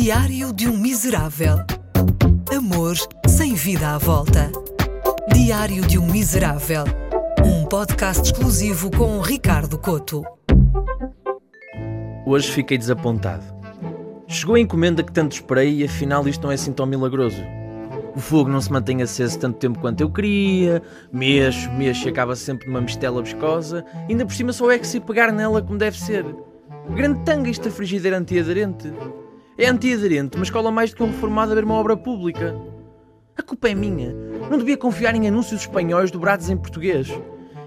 Diário de um Miserável. Amor sem vida à volta. Diário de um Miserável. Um podcast exclusivo com Ricardo Coto. Hoje fiquei desapontado. Chegou a encomenda que tanto esperei e afinal isto não é assim tão milagroso. O fogo não se mantém aceso tanto tempo quanto eu queria, mexo, mexo e acaba sempre numa mistela viscosa, ainda por cima só é que se pegar nela como deve ser. Grande tanga esta frigideira antiaderente. É antiaderente, mas cola mais do que um reformado a ver uma obra pública. A culpa é minha. Não devia confiar em anúncios espanhóis dobrados em português.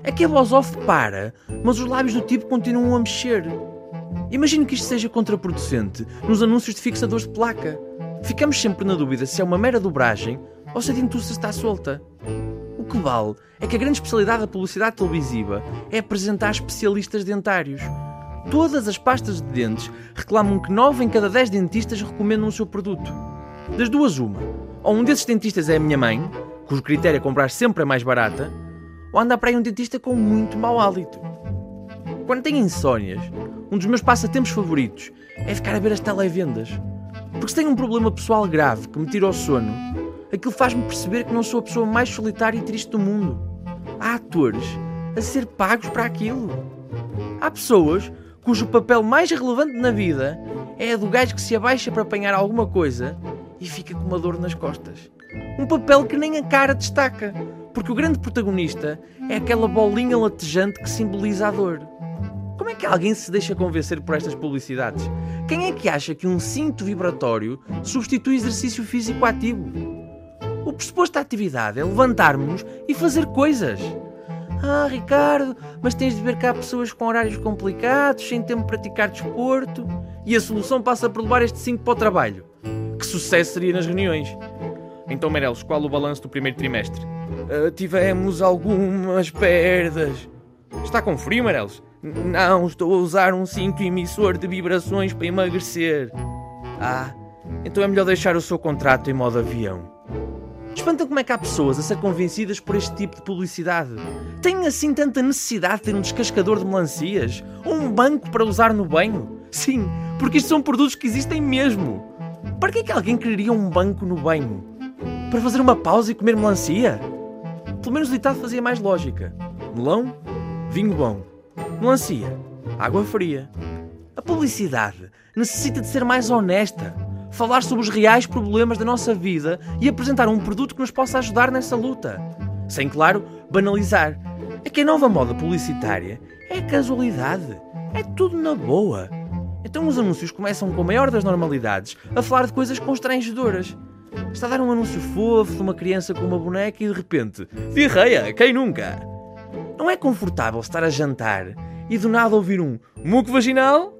É que a voz off para, mas os lábios do tipo continuam a mexer. Imagino que isto seja contraproducente nos anúncios de fixadores de placa. Ficamos sempre na dúvida se é uma mera dobragem ou se a dentuça está solta. O que vale é que a grande especialidade da publicidade televisiva é apresentar especialistas dentários Todas as pastas de dentes reclamam que 9 em cada 10 dentistas recomendam o seu produto. Das duas, uma. Ou um desses dentistas é a minha mãe, cujo critério é comprar sempre a mais barata, ou anda para aí um dentista com muito mau hálito. Quando tenho insónias, um dos meus passatempos favoritos é ficar a ver as televendas. Porque se tenho um problema pessoal grave que me tira o sono, aquilo faz-me perceber que não sou a pessoa mais solitária e triste do mundo. Há atores a ser pagos para aquilo. Há pessoas cujo papel mais relevante na vida é a do gajo que se abaixa para apanhar alguma coisa e fica com uma dor nas costas. Um papel que nem a cara destaca, porque o grande protagonista é aquela bolinha latejante que simboliza a dor. Como é que alguém se deixa convencer por estas publicidades? Quem é que acha que um cinto vibratório substitui exercício físico ativo? O pressuposto da atividade é levantarmos-nos e fazer coisas. Ah, Ricardo, mas tens de ver que há pessoas com horários complicados, sem tempo para praticar desporto. E a solução passa por levar este 5 para o trabalho. Que sucesso seria nas reuniões. Então, Meirelles, qual o balanço do primeiro trimestre? Uh, tivemos algumas perdas. Está com frio, Meirelles? Não, estou a usar um cinto emissor de vibrações para emagrecer. Ah, então é melhor deixar o seu contrato em modo avião. Espanta como é que há pessoas a ser convencidas por este tipo de publicidade. Têm assim tanta necessidade de ter um descascador de melancias? Ou um banco para usar no banho? Sim, porque isto são produtos que existem mesmo. Para que é que alguém quereria um banco no banho? Para fazer uma pausa e comer melancia? Pelo menos o ditado fazia mais lógica. Melão, vinho bom. Melancia, água fria. A publicidade necessita de ser mais honesta falar sobre os reais problemas da nossa vida e apresentar um produto que nos possa ajudar nessa luta. Sem, claro, banalizar. É que a nova moda publicitária é casualidade. É tudo na boa. Então os anúncios começam com a maior das normalidades a falar de coisas constrangedoras. Está a dar um anúncio fofo de uma criança com uma boneca e de repente, diarreia, quem nunca? Não é confortável estar a jantar e do nada ouvir um muco vaginal?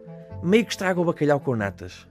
Meio que estraga o bacalhau com natas.